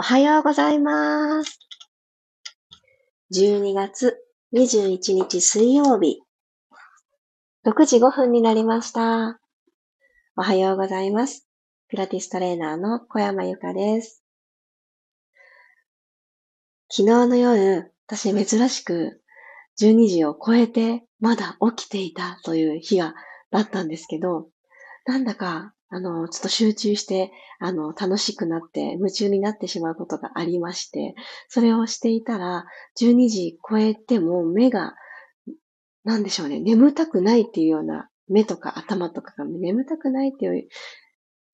おはようございます。12月21日水曜日、6時5分になりました。おはようございます。ピラティストレーナーの小山由かです。昨日の夜、私珍しく12時を超えてまだ起きていたという日がだったんですけど、なんだかあの、ちょっと集中して、あの、楽しくなって、夢中になってしまうことがありまして、それをしていたら、12時超えても目が、なんでしょうね、眠たくないっていうような、目とか頭とかが眠たくないっていう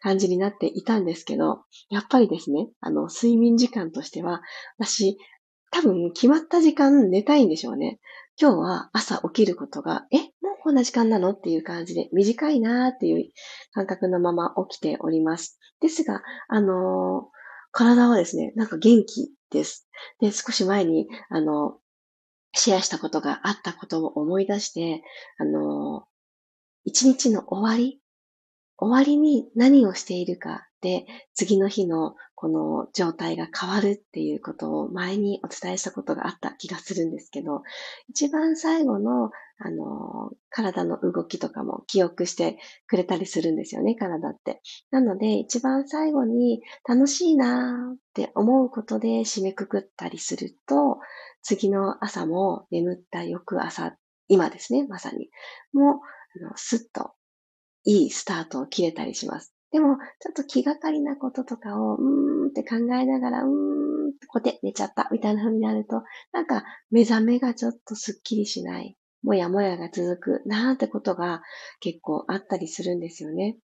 感じになっていたんですけど、やっぱりですね、あの、睡眠時間としては、私、多分決まった時間寝たいんでしょうね。今日は朝起きることが、え、こんな時間なの？っていう感じで、短いなーっていう感覚のまま起きております。ですが、あのー、体はですね、なんか元気です。で、少し前に、あの、シェアしたことがあったことを思い出して、あのー、一日の終わり終わりに何をしているかで、次の日のこの状態が変わるっていうことを前にお伝えしたことがあった気がするんですけど、一番最後の、あの、体の動きとかも記憶してくれたりするんですよね、体って。なので、一番最後に楽しいなって思うことで締めくくったりすると、次の朝も眠った翌朝、今ですね、まさに、もう、あのスッといいスタートを切れたりします。でも、ちょっと気がかりなこととかを、うーんって考えながら、うーんってこて寝ちゃったみたいな風になると、なんか目覚めがちょっとスッキリしない、もやもやが続くなーってことが結構あったりするんですよね。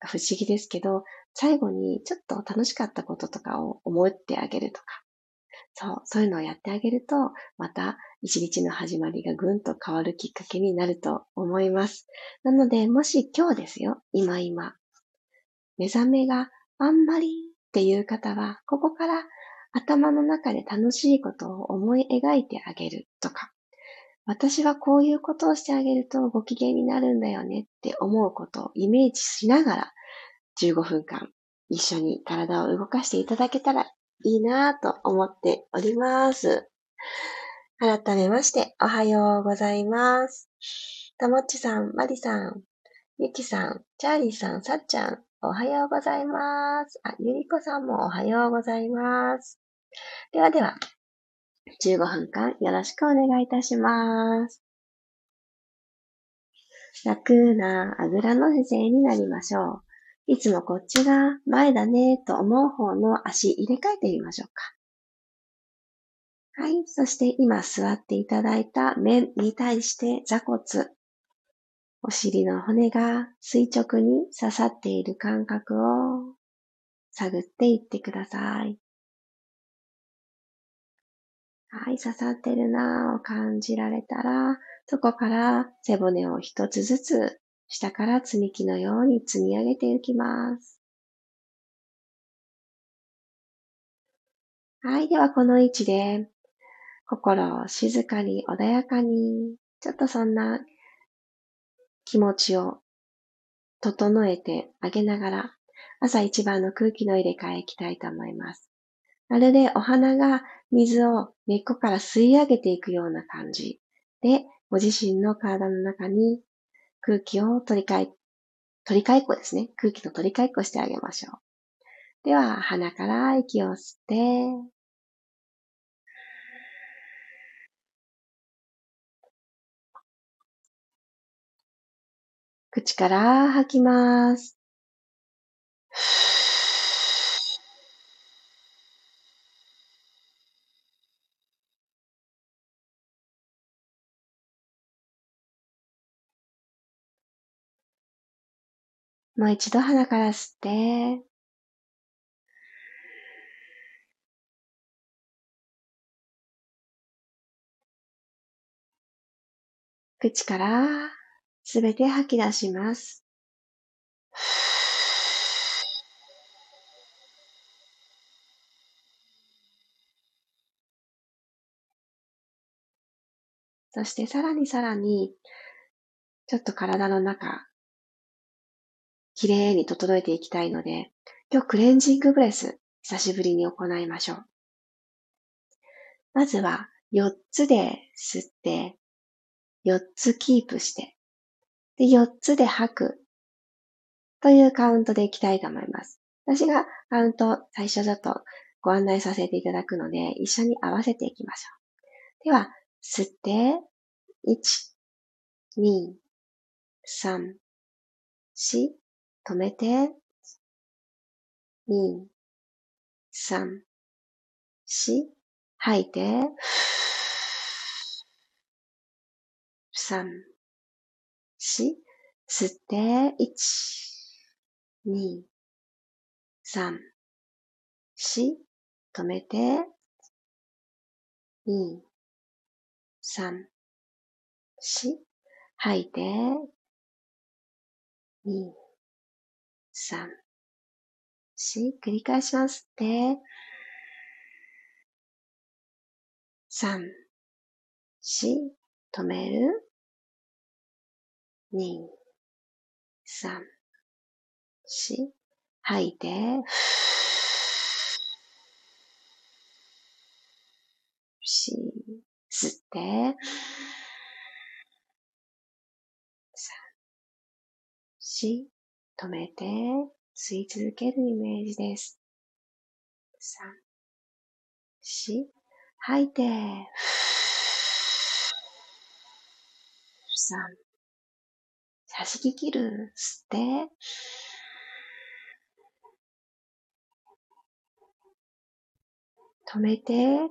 不思議ですけど、最後にちょっと楽しかったこととかを思ってあげるとか、そう、そういうのをやってあげると、また一日の始まりがぐんと変わるきっかけになると思います。なので、もし今日ですよ、今今、目覚めがあんまりっていう方は、ここから頭の中で楽しいことを思い描いてあげるとか、私はこういうことをしてあげるとご機嫌になるんだよねって思うことをイメージしながら15分間一緒に体を動かしていただけたらいいなぁと思っております。改めまして、おはようございます。たもっちさん、まりさん、ゆきさん、チャーリーさん、さっちゃん、おはようございます。あ、ゆりこさんもおはようございます。ではでは、15分間よろしくお願いいたします。楽なあぐらの姿勢になりましょう。いつもこっちが前だねと思う方の足入れ替えてみましょうか。はい。そして今座っていただいた面に対して座骨、お尻の骨が垂直に刺さっている感覚を探っていってください。はい、刺さってるなぁを感じられたら、そこから背骨を一つずつ下から積み木のように積み上げていきます。はい。では、この位置で、心を静かに穏やかに、ちょっとそんな気持ちを整えてあげながら、朝一番の空気の入れ替えいきたいと思います。まるでお花が水を根っこから吸い上げていくような感じで、ご自身の体の中に空気を取り替え、取り替えっこですね。空気の取り替えっこしてあげましょう。では、鼻から息を吸って、口から吐きます。もう一度鼻から吸って、口からすべて吐き出します。そしてさらにさらに、ちょっと体の中、綺麗に整えていきたいので、今日クレンジングブレス久しぶりに行いましょう。まずは4つで吸って、4つキープして、で、4つで吐くというカウントでいきたいと思います。私がカウント最初だとご案内させていただくので、一緒に合わせていきましょう。では、吸って、1、2、3、4、止めて、2、3、4、吐いて、3、4、吸って、1、2、3、4、止めて、2、3、4、吐いて、2、3、4、繰り返します。で、3、4、止める？2、3、4、吐いて、し、吸って、し、止めて、吸い続けるイメージです。三、四、吐いて、三、差し切る、吸って、止めて、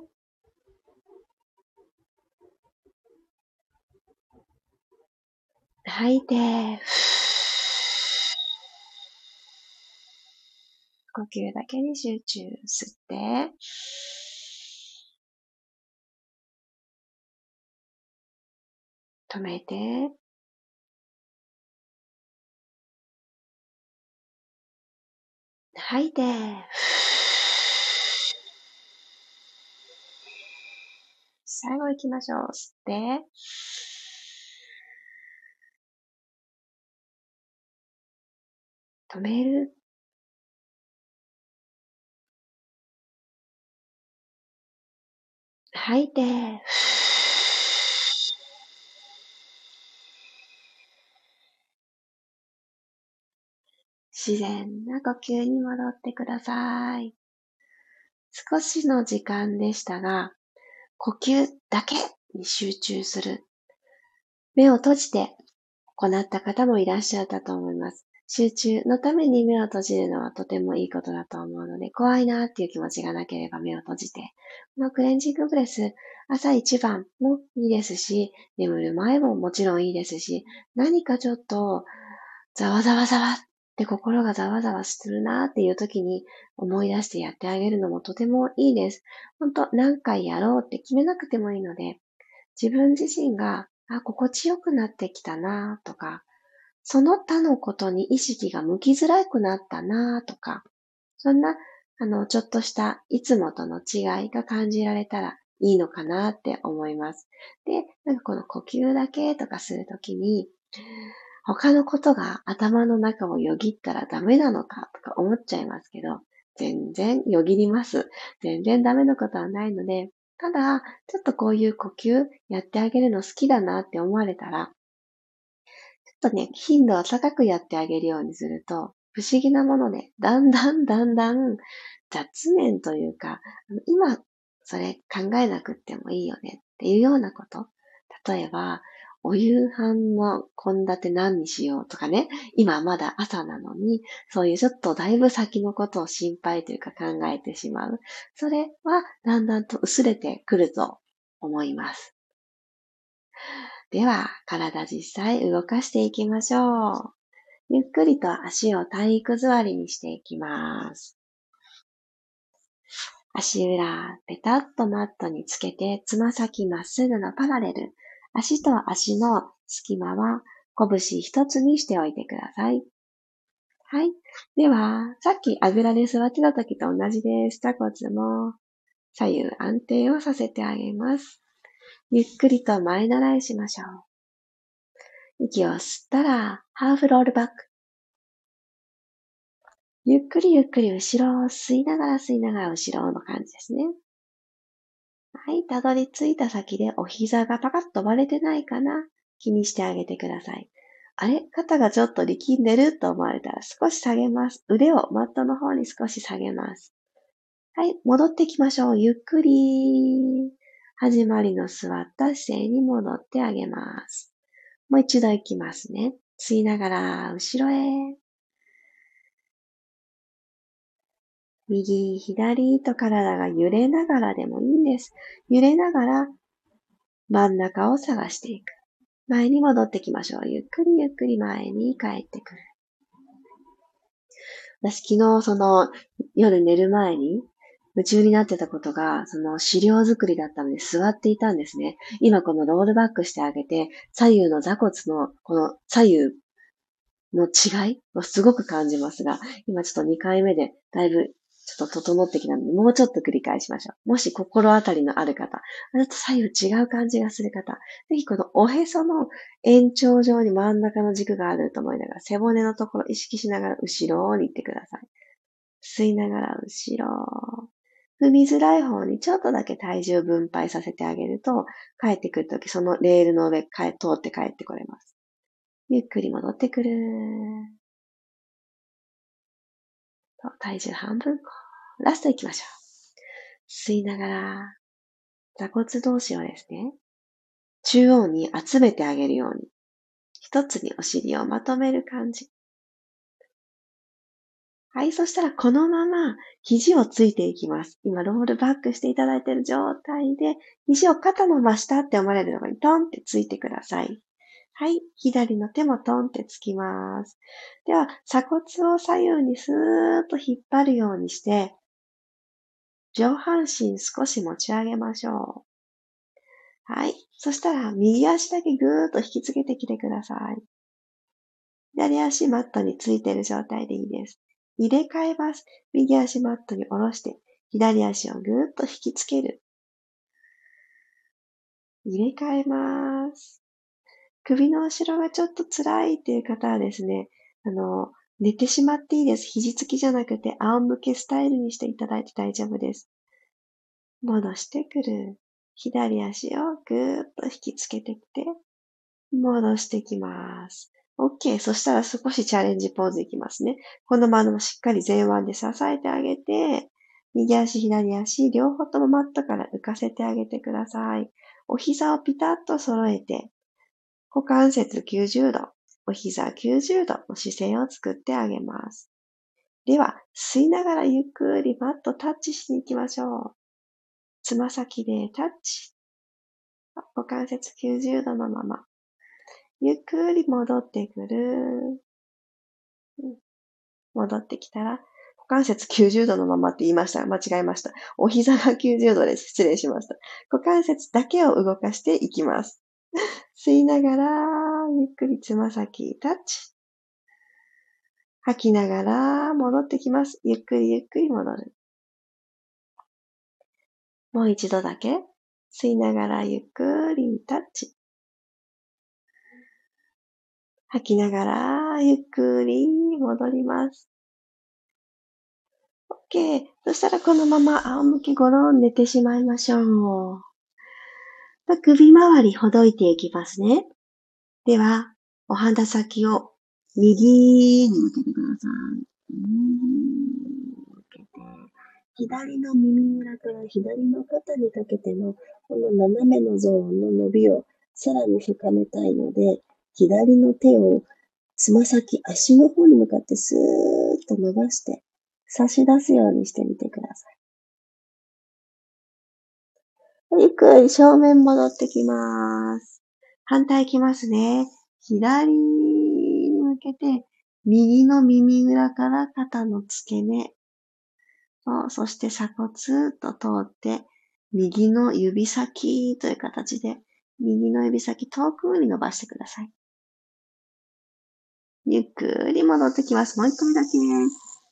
吐いて、呼吸だけに集中。吸って、止めて、吐いて、最後行きましょう。吸って、止める。吐いて、自然な呼吸に戻ってください。少しの時間でしたが、呼吸だけに集中する。目を閉じて行った方もいらっしゃったと思います。集中のために目を閉じるのはとてもいいことだと思うので、怖いなっていう気持ちがなければ目を閉じて、このクレンジングブレス、朝一番もいいですし、眠る前ももちろんいいですし、何かちょっと、ざわざわざわって心がざわざわするなっていう時に思い出してやってあげるのもとてもいいです。本当何回やろうって決めなくてもいいので、自分自身が、あ、心地よくなってきたなとか、その他のことに意識が向きづらくなったなとか、そんな、あの、ちょっとしたいつもとの違いが感じられたらいいのかなって思います。で、なんかこの呼吸だけとかするときに、他のことが頭の中をよぎったらダメなのかとか思っちゃいますけど、全然よぎります。全然ダメなことはないので、ただ、ちょっとこういう呼吸やってあげるの好きだなって思われたら、とね、頻度を高くやってあげるようにすると、不思議なもので、だんだんだんだん雑念というか、今それ考えなくってもいいよねっていうようなこと。例えば、お夕飯の献立何にしようとかね、今まだ朝なのに、そういうちょっとだいぶ先のことを心配というか考えてしまう。それはだんだんと薄れてくると思います。では、体実際動かしていきましょう。ゆっくりと足を体育座りにしていきます。足裏、ペタッとマットにつけて、つま先まっすぐのパラレル。足と足の隙間は拳一つにしておいてください。はい。では、さっきあぐらで座ってた時と同じです。座骨も左右安定をさせてあげます。ゆっくりと前習いしましょう。息を吸ったら、ハーフロールバック。ゆっくりゆっくり後ろを吸いながら吸いながら後ろの感じですね。はい、たどり着いた先でお膝がパカッと割れてないかな気にしてあげてください。あれ？肩がちょっと力んでる？と思われたら少し下げます。腕をマットの方に少し下げます。はい、戻ってきましょう。ゆっくり。始まりの座った姿勢に戻ってあげます。もう一度行きますね。吸いながら後ろへ。右、左と体が揺れながらでもいいんです。揺れながら真ん中を探していく。前に戻ってきましょう。ゆっくりゆっくり前に帰ってくる。私昨日その夜寝る前に夢中になってたことが、その資料作りだったので座っていたんですね。今このロールバックしてあげて、左右の座骨のこの左右の違いをすごく感じますが、今ちょっと2回目でだいぶちょっと整ってきたので、もうちょっと繰り返しましょう。もし心当たりのある方、あと左右違う感じがする方、ぜひこのおへその延長上に真ん中の軸があると思いながら、背骨のところ意識しながら後ろに行ってください。吸いながら後ろ。踏みづらい方にちょっとだけ体重を分配させてあげると、帰ってくるときそのレールの上通って帰ってこれます。ゆっくり戻ってくる。体重半分ラスト行きましょう。吸いながら、座骨同士をですね、中央に集めてあげるように、一つにお尻をまとめる感じ。はい、そしたらこのまま肘をついていきます。今、ロールバックしていただいている状態で、肘を肩の真下って思われるのにトンってついてください。はい。左の手もトンってつきます。では、鎖骨を左右にスーッと引っ張るようにして、上半身少し持ち上げましょう。はい。そしたら、右足だけぐーっと引きつけてきてください。左足マットについている状態でいいです。入れ替えます。右足マットに下ろして、左足をぐーっと引きつける。入れ替えます。首の後ろがちょっと辛いっていう方はですね、あの、寝てしまっていいです。肘つきじゃなくて仰向けスタイルにしていただいて大丈夫です。戻してくる。左足をぐーっと引きつけてきて、戻してきます。OK。そしたら少しチャレンジポーズいきますね。このまましっかり前腕で支えてあげて、右足、左足、両方ともマットから浮かせてあげてください。お膝をピタッと揃えて、股関節90度、お膝90度の姿勢を作ってあげます。では、吸いながらゆっくりマットタッチしに行きましょう。つま先でタッチ。股関節90度のまま。ゆっくり戻ってくる。戻ってきたら、股関節90度のままって言いました。間違えました。お膝が90度です。失礼しました。股関節だけを動かしていきます。吸いながら、ゆっくりつま先タッチ。吐きながら戻ってきます。ゆっくりゆっくり戻る。もう一度だけ。吸いながらゆっくりタッチ。吐きながらゆっくり戻ります。OK。そしたらこのまま仰向けごろん寝てしまいましょう。首周りほどいていきますね。では、お鼻先を右に向けてください。右に向けて、左の耳裏から左の肩にかけてのこの斜めのゾーンの伸びをさらに深めたいので、左の手をつま先、足の方に向かってスーッと伸ばして差し出すようにしてみてください。ゆっくり正面戻ってきます。反対いきますね。左に向けて、右の耳裏から肩の付け根。そして鎖骨と通って、右の指先という形で、右の指先遠くに伸ばしてください。ゆっくり戻ってきます。もう一回だけ。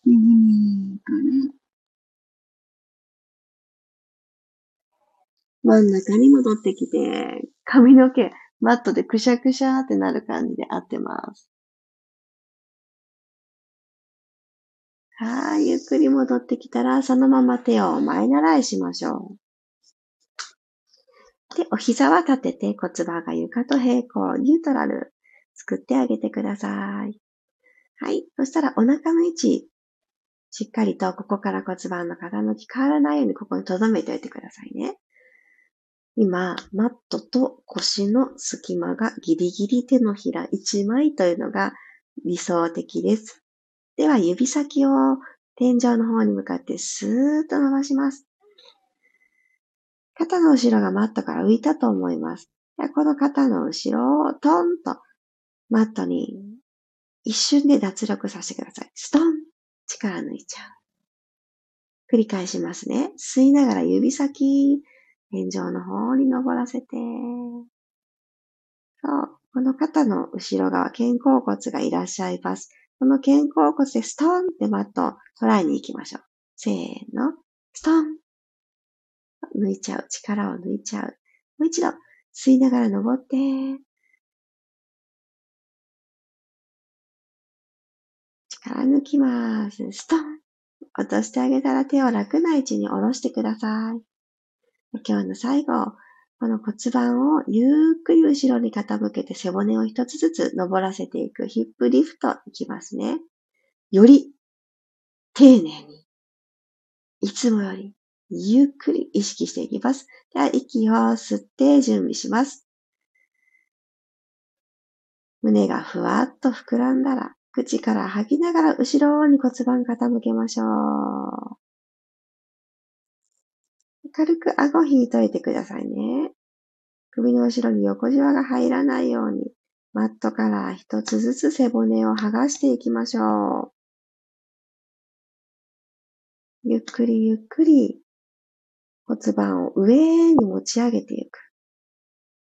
右にくる。真ん中に戻ってきて、髪の毛、マットでくしゃくしゃってなる感じで合ってます。はい、ゆっくり戻ってきたら、そのまま手を前習いしましょう。で、お膝は立てて骨盤が床と平行、ニュートラル作ってあげてください。はい。そしたらお腹の位置、しっかりとここから骨盤の傾き変わらないようにここに留めておいてくださいね。今、マットと腰の隙間がギリギリ手のひら1枚というのが理想的です。では、指先を天井の方に向かってスーッと伸ばします。肩の後ろがマットから浮いたと思います。この肩の後ろをトンとマットに一瞬で脱力させてください。ストン力抜いちゃう。繰り返しますね。吸いながら指先、天井の方に登らせて。そう。この肩の後ろ側、肩甲骨がいらっしゃいます。この肩甲骨でストンってマットを捉えに行きましょう。せーの。ストン抜いちゃう。力を抜いちゃう。もう一度、吸いながら登って、力抜きます。ストン落としてあげたら手を楽な位置に下ろしてください。今日の最後、この骨盤をゆっくり後ろに傾けて背骨を一つずつ登らせていくヒップリフトいきますね。より丁寧に、いつもよりゆっくり意識していきます。では、息を吸って準備します。胸がふわっと膨らんだら、口から吐きながら後ろに骨盤傾けましょう。軽く顎引いといてくださいね。首の後ろに横じわが入らないように、マットから一つずつ背骨を剥がしていきましょう。ゆっくりゆっくり骨盤を上に持ち上げていく。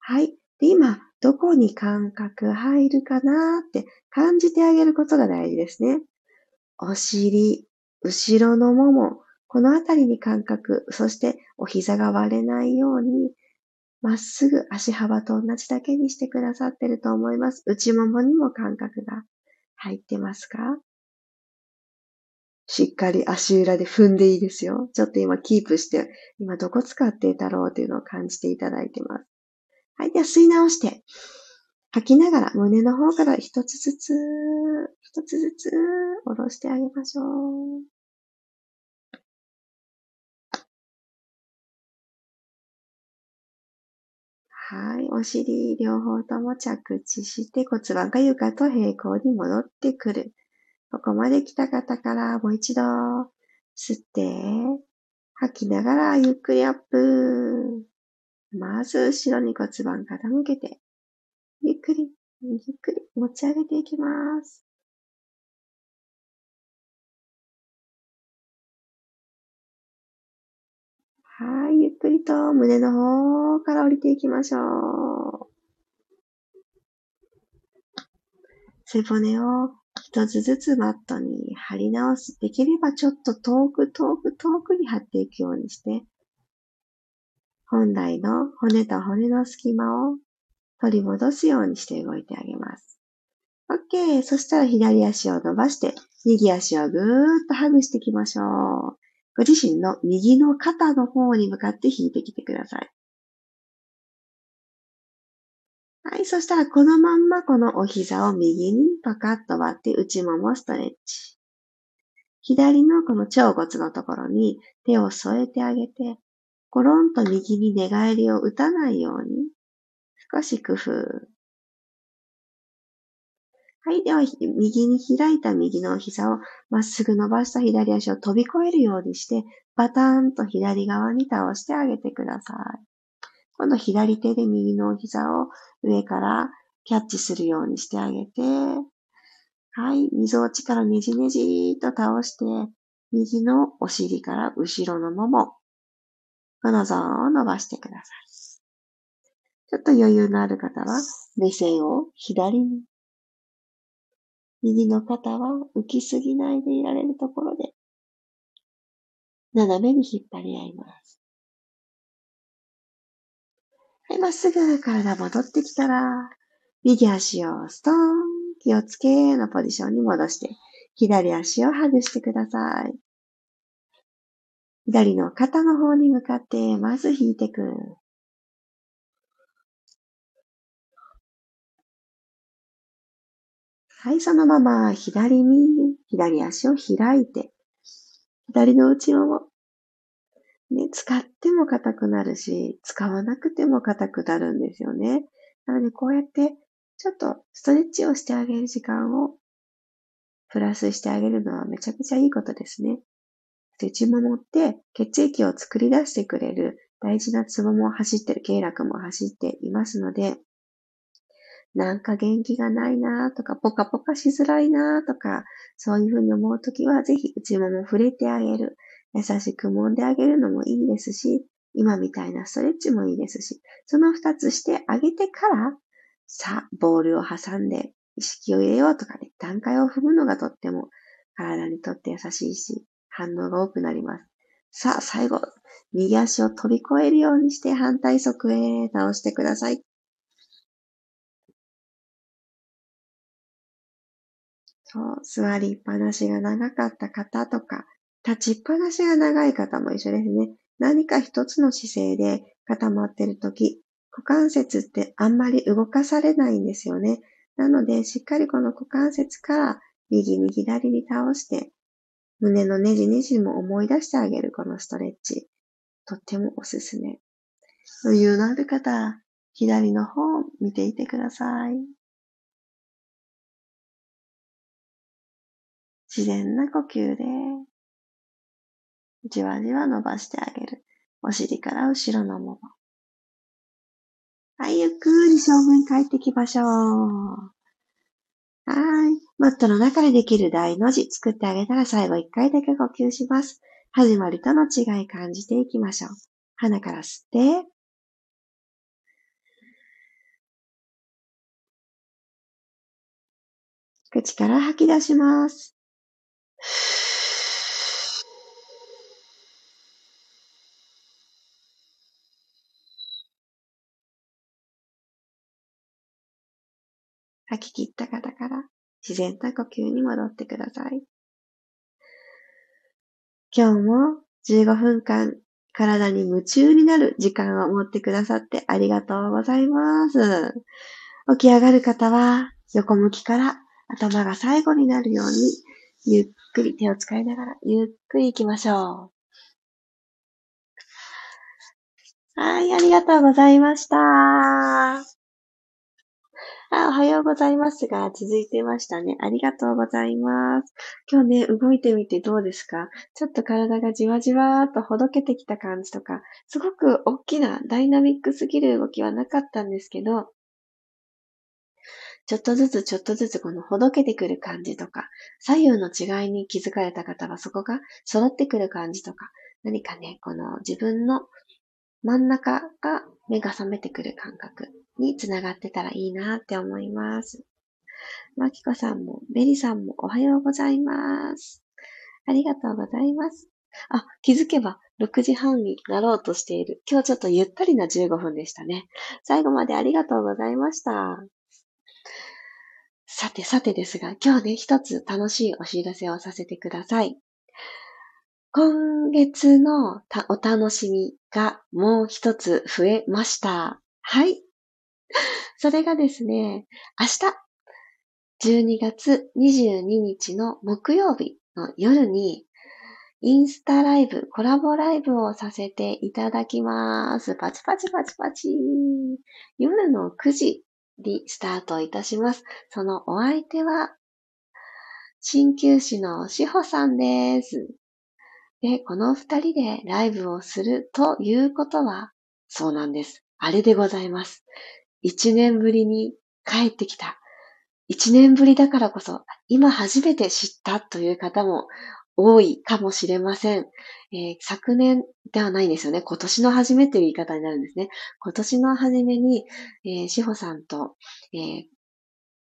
はい。で、今、どこに感覚入るかなって感じてあげることが大事ですね。お尻、後ろのもも、このあたりに感覚、そしてお膝が割れないように、まっすぐ足幅と同じだけにしてくださってると思います。内ももにも感覚が入ってますか？しっかり足裏で踏んでいいですよ。ちょっと今キープして、今どこ使っていたろうというのを感じていただいてます。はい。では吸い直して、吐きながら胸の方から一つずつ、一つずつ下ろしてあげましょう。はい。お尻両方とも着地して骨盤が床と平行に戻ってくる。ここまで来た方からもう一度吸って、吐きながらゆっくりアップ。まず後ろに骨盤傾けて、ゆっくり、ゆっくり持ち上げていきます。はい、ゆっくりと胸の方から降りていきましょう。背骨を一つずつマットに貼り直す。できればちょっと遠く遠く遠くに貼っていくようにして、本来の骨と骨の隙間を取り戻すようにして動いてあげます。OK。そしたら左足を伸ばして、右足をぐーっとハグしていきましょう。ご自身の右の肩の方に向かって引いてきてください。はい。そしたら、このまんまこのお膝を右にパカッと割って内ももストレッチ。左のこの腸骨のところに手を添えてあげて、コロンと右に寝返りを打たないように、少し工夫。はい。では、右に開いた右の膝をまっすぐ伸ばした左足を飛び越えるようにして、バターンと左側に倒してあげてください。今度左手で右の膝を上からキャッチするようにしてあげて、はい、溝落ちからねじねじと倒して、右のお尻から後ろのもも、このゾーンを伸ばしてください。ちょっと余裕のある方は、目線を左に。右の肩は浮きすぎないでいられるところで、斜めに引っ張り合います。はい、まっすぐ体戻ってきたら、右足をストーン、気をつけのポジションに戻して、左足をハグしてください。左の肩の方に向かって、まず引いていく。はい、そのまま左に、左足を開いて、左の内もも、ね、使っても硬くなるし、使わなくても硬くなるんですよね。なので、こうやって、ちょっとストレッチをしてあげる時間をプラスしてあげるのはめちゃくちゃいいことですね。内ももって血液を作り出してくれる大事なツボも走ってる、経絡も走っていますので、なんか元気がないなとか、ポカポカしづらいなとか、そういうふうに思うときは、ぜひ内もも触れてあげる。優しく揉んであげるのもいいですし、今みたいなストレッチもいいですし、その二つしてあげてから、さあ、ボールを挟んで意識を入れようとかね、段階を踏むのがとっても体にとって優しいし、反応が多くなります。さあ、最後、右足を飛び越えるようにして反対側へ倒してください。そう、座りっぱなしが長かった方とか、立ちっぱなしが長い方も一緒ですね。何か一つの姿勢で固まっているとき、股関節ってあんまり動かされないんですよね。なので、しっかりこの股関節から右に左に倒して、胸のねじねじも思い出してあげるこのストレッチ。とってもおすすめ。余裕のある方、左の方を見ていてください。自然な呼吸で、じわじわ伸ばしてあげる。お尻から後ろのもも。はい、ゆっくり正面帰ってきましょう。はい。マットの中でできる大の字作ってあげたら最後一回だけ呼吸します。始まりとの違い感じていきましょう。鼻から吸って、口から吐き出します。吐き切った方から自然な呼吸に戻ってください。今日も15分間体に夢中になる時間を持ってくださってありがとうございます。起き上がる方は横向きから頭が最後になるようにゆっくり手を使いながらゆっくり行きましょう。はい、ありがとうございました。あ、おはようございますが、続いてましたね。ありがとうございます。今日ね、動いてみてどうですか？ちょっと体がじわじわーっとほどけてきた感じとか、すごく大きなダイナミックすぎる動きはなかったんですけど、ちょっとずつちょっとずつこのほどけてくる感じとか、左右の違いに気づかれた方はそこが揃ってくる感じとか、何かね、この自分の真ん中が目が覚めてくる感覚につながってたらいいなって思います。まきこさんも、ベリさんもおはようございます。ありがとうございます。あ、気づけば6時半になろうとしている。今日ちょっとゆったりな15分でしたね。最後までありがとうございました。さてさてですが、今日ね、一つ楽しいお知らせをさせてください。今月のお楽しみがもう一つ増えました。はい。それがですね、明日、12月22日の木曜日の夜に、インスタライブ、コラボライブをさせていただきます。パチパチパチパチ。夜の9時にスタートいたします。そのお相手は、鍼灸師のしほさんです。で、この二人でライブをするということは、そうなんです。あれでございます。一年ぶりに帰ってきた。一年ぶりだからこそ、今初めて知ったという方も多いかもしれません。えー、昨年ではないんですよね。今年の初めという言い方になるんですね。今年の初めに、えー、志保さんと、えー、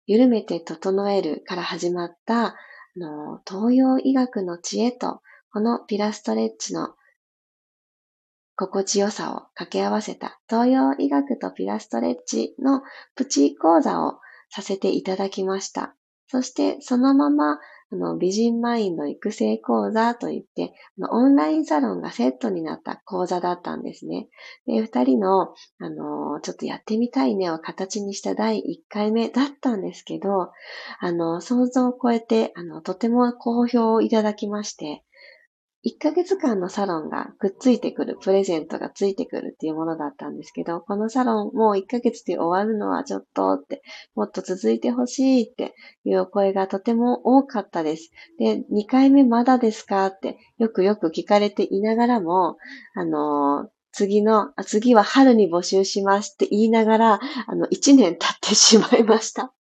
緩めて整えるから始まった、あの東洋医学の知恵と、このピラストレッチの心地よさを掛け合わせた東洋医学とピラストレッチのプチ講座をさせていただきました。そしてそのままあの、美人マインド育成講座といって、オンラインサロンがセットになった講座だったんですね。で、二人の、あの、ちょっとやってみたいねを形にした第1回目だったんですけど、あの、想像を超えて、あの、とても好評をいただきまして、1ヶ月間のサロンがくっついてくる、プレゼントがついてくるっていうものだったんですけど、このサロンもう1ヶ月で終わるのはちょっとって、もっと続いてほしいっていうお声がとても多かったです。で、2回目まだですかってよくよく聞かれていながらも、あのー次の、次は春に募集しますって言いながら、あの、1年経ってしまいました。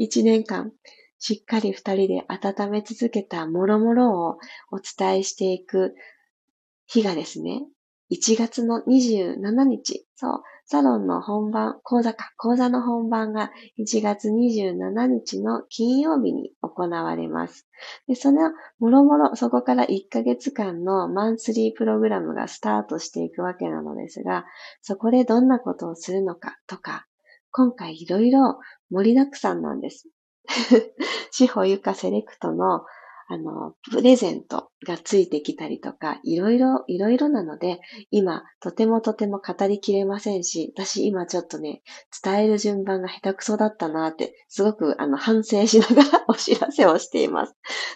1年間。しっかり二人で温め続けたもろもろをお伝えしていく日がですね、1月の27日、そう、サロンの本番、講座か、講座の本番が1月27日の金曜日に行われます。で、その、もろもろ、そこから1ヶ月間のマンスリープログラムがスタートしていくわけなのですが、そこでどんなことをするのかとか、今回いろいろ盛りだくさんなんです。志保ゆかセレクトのあの、プレゼントがついてきたりとか、いろいろ、いろいろなので、今、とてもとても語りきれませんし、私今ちょっとね、伝える順番が下手くそだったなって、すごくあの、反省しながら お知らせをしています。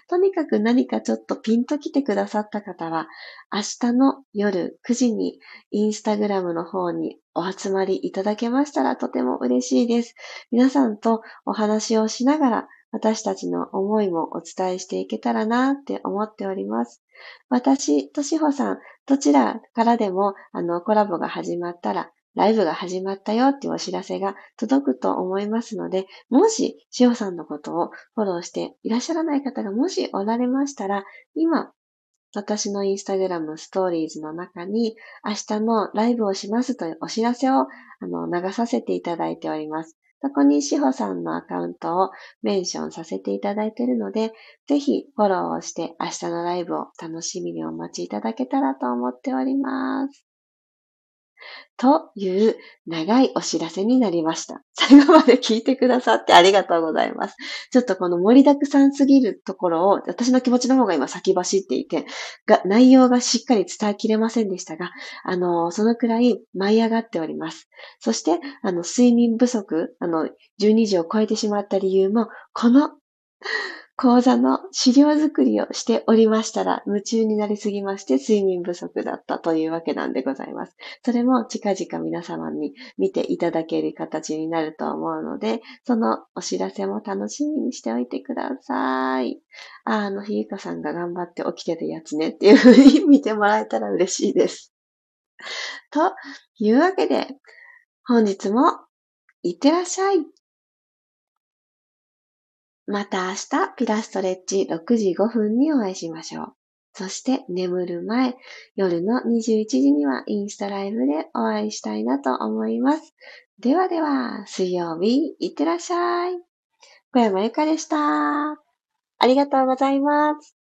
とにかく何かちょっとピンと来てくださった方は、明日の夜9時にインスタグラムの方にお集まりいただけましたらとても嬉しいです。皆さんとお話をしながら私たちの思いもお伝えしていけたらなって思っております。私としほさん、どちらからでも、あの、コラボが始まったら、ライブが始まったよっていうお知らせが届くと思いますので、もし、しほさんのことをフォローしていらっしゃらない方がもしおられましたら、今、私のインスタグラムストーリーズの中に明日のライブをしますというお知らせをあの流させていただいております。そこにしほさんのアカウントをメンションさせていただいているので、ぜひフォローをして明日のライブを楽しみにお待ちいただけたらと思っております。という長いお知らせになりました。最後まで聞いてくださってありがとうございます。ちょっとこの盛りだくさんすぎるところを、私の気持ちの方が今先走っていて、が内容がしっかり伝えきれませんでしたが、あの、そのくらい舞い上がっております。そして、あの、睡眠不足、あの、12時を超えてしまった理由も、この講座の資料作りをしておりましたら、夢中になりすぎまして睡眠不足だったというわけなんでございます。それも近々皆様に見ていただける形になると思うので、そのお知らせも楽しみにしておいてください。あ、あの、ひゆかさんが頑張って起きてるやつねっていうふうに見てもらえたら嬉しいです。というわけで、本日もいってらっしゃい。また明日、ピラストレッチ6時5分にお会いしましょう。そして眠る前、夜の21時にはインスタライブでお会いしたいなと思います。ではでは、水曜日、いってらっしゃい。小山ゆかでした。ありがとうございます。